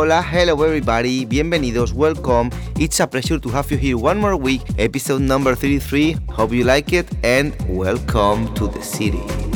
Hola, hello everybody, bienvenidos, welcome. It's a pleasure to have you here one more week, episode number 33. Hope you like it and welcome to the city.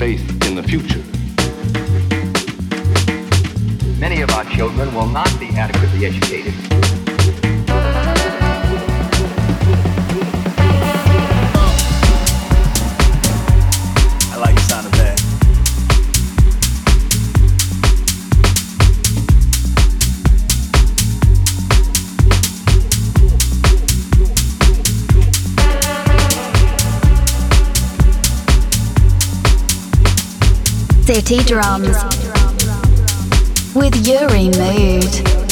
Faith in the future. Many of our children will not be adequately educated. Drums with Uri Mood.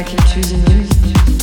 like you choose choosing you.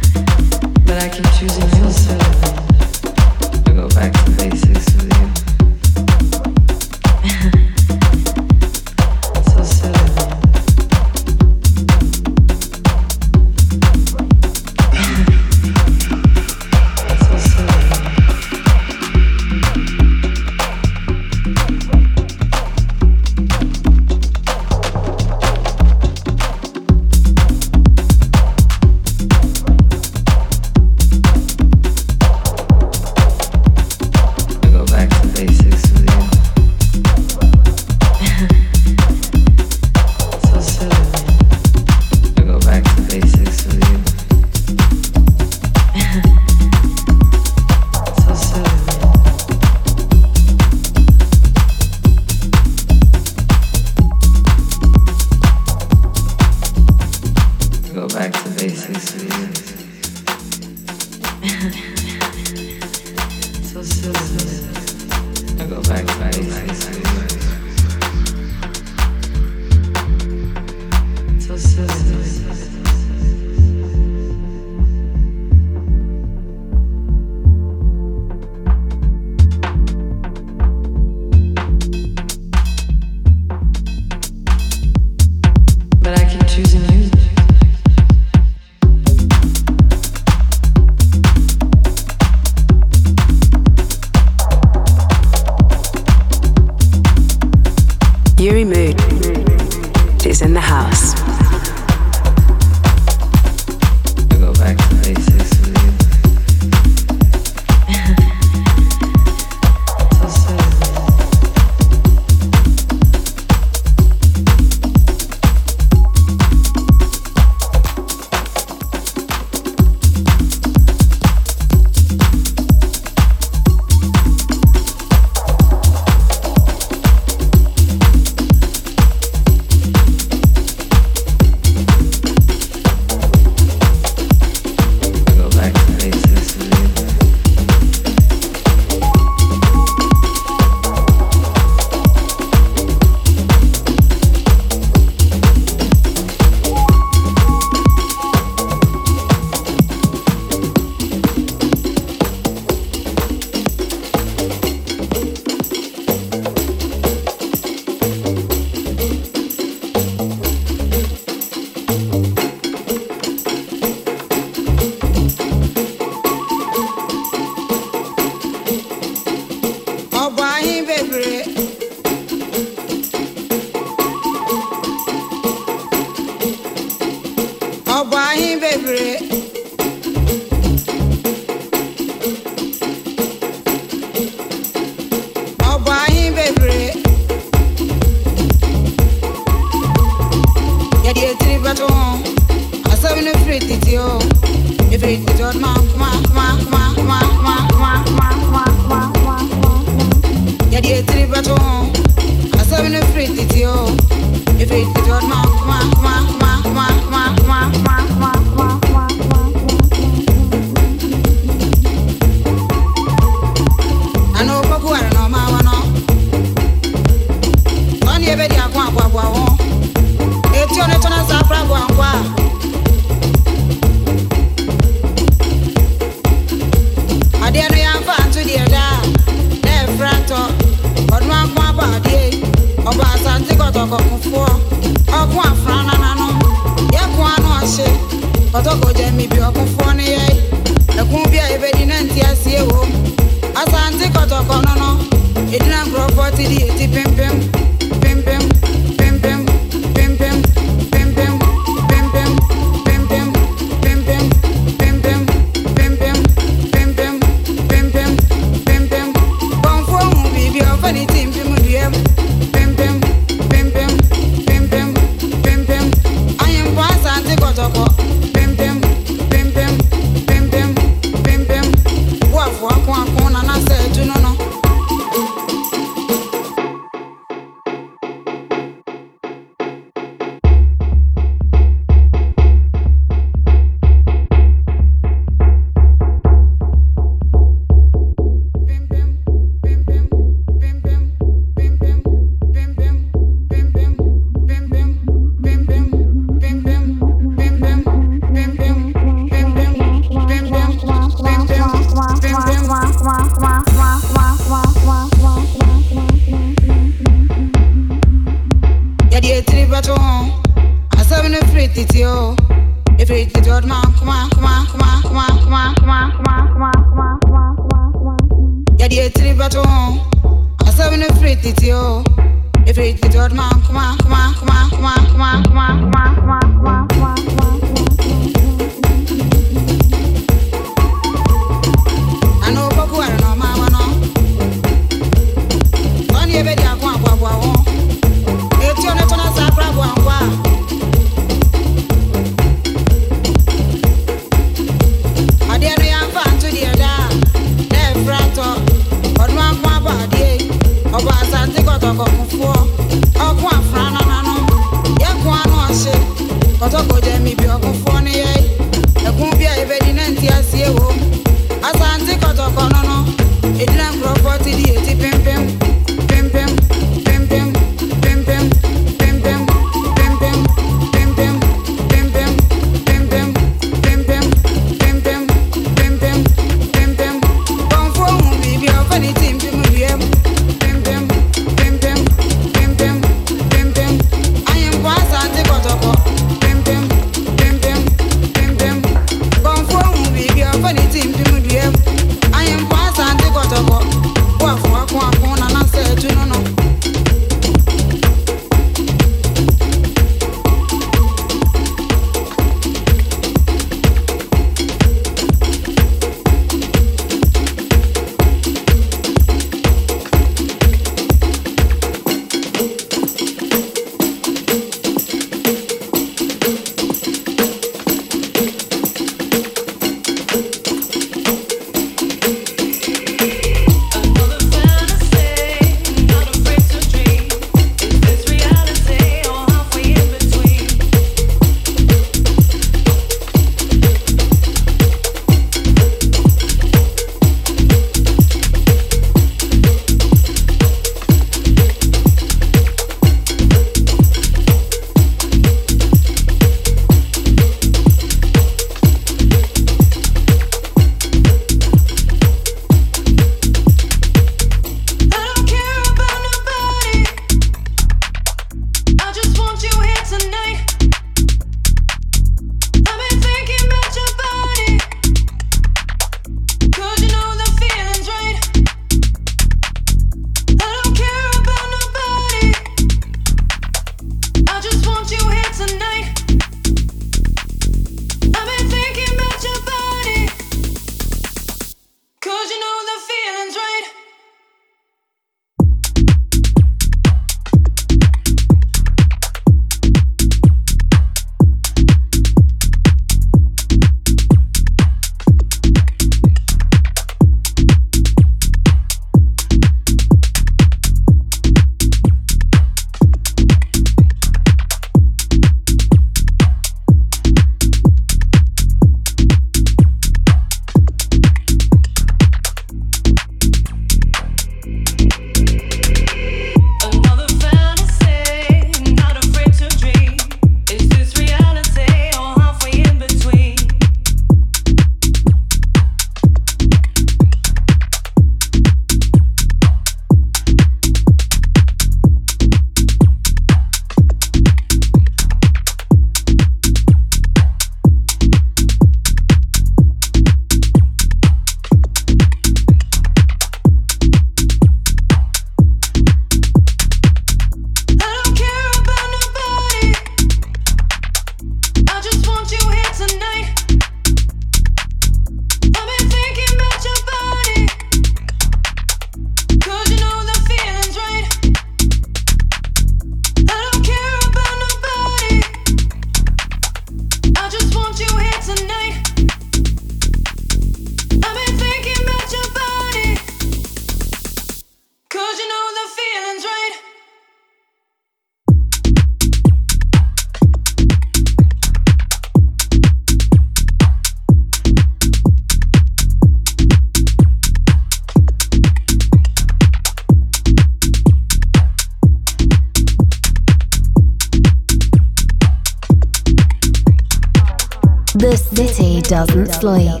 Slate.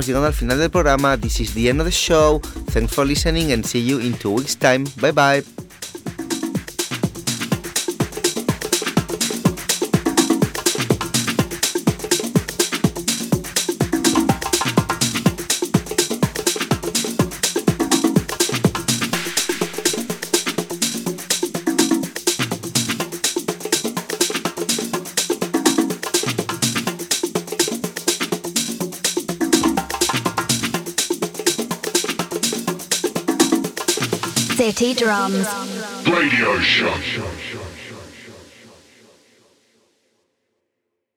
Estamos llegando al final del programa. This is the end of the show. Thanks for listening and see you in two weeks' time. Bye bye.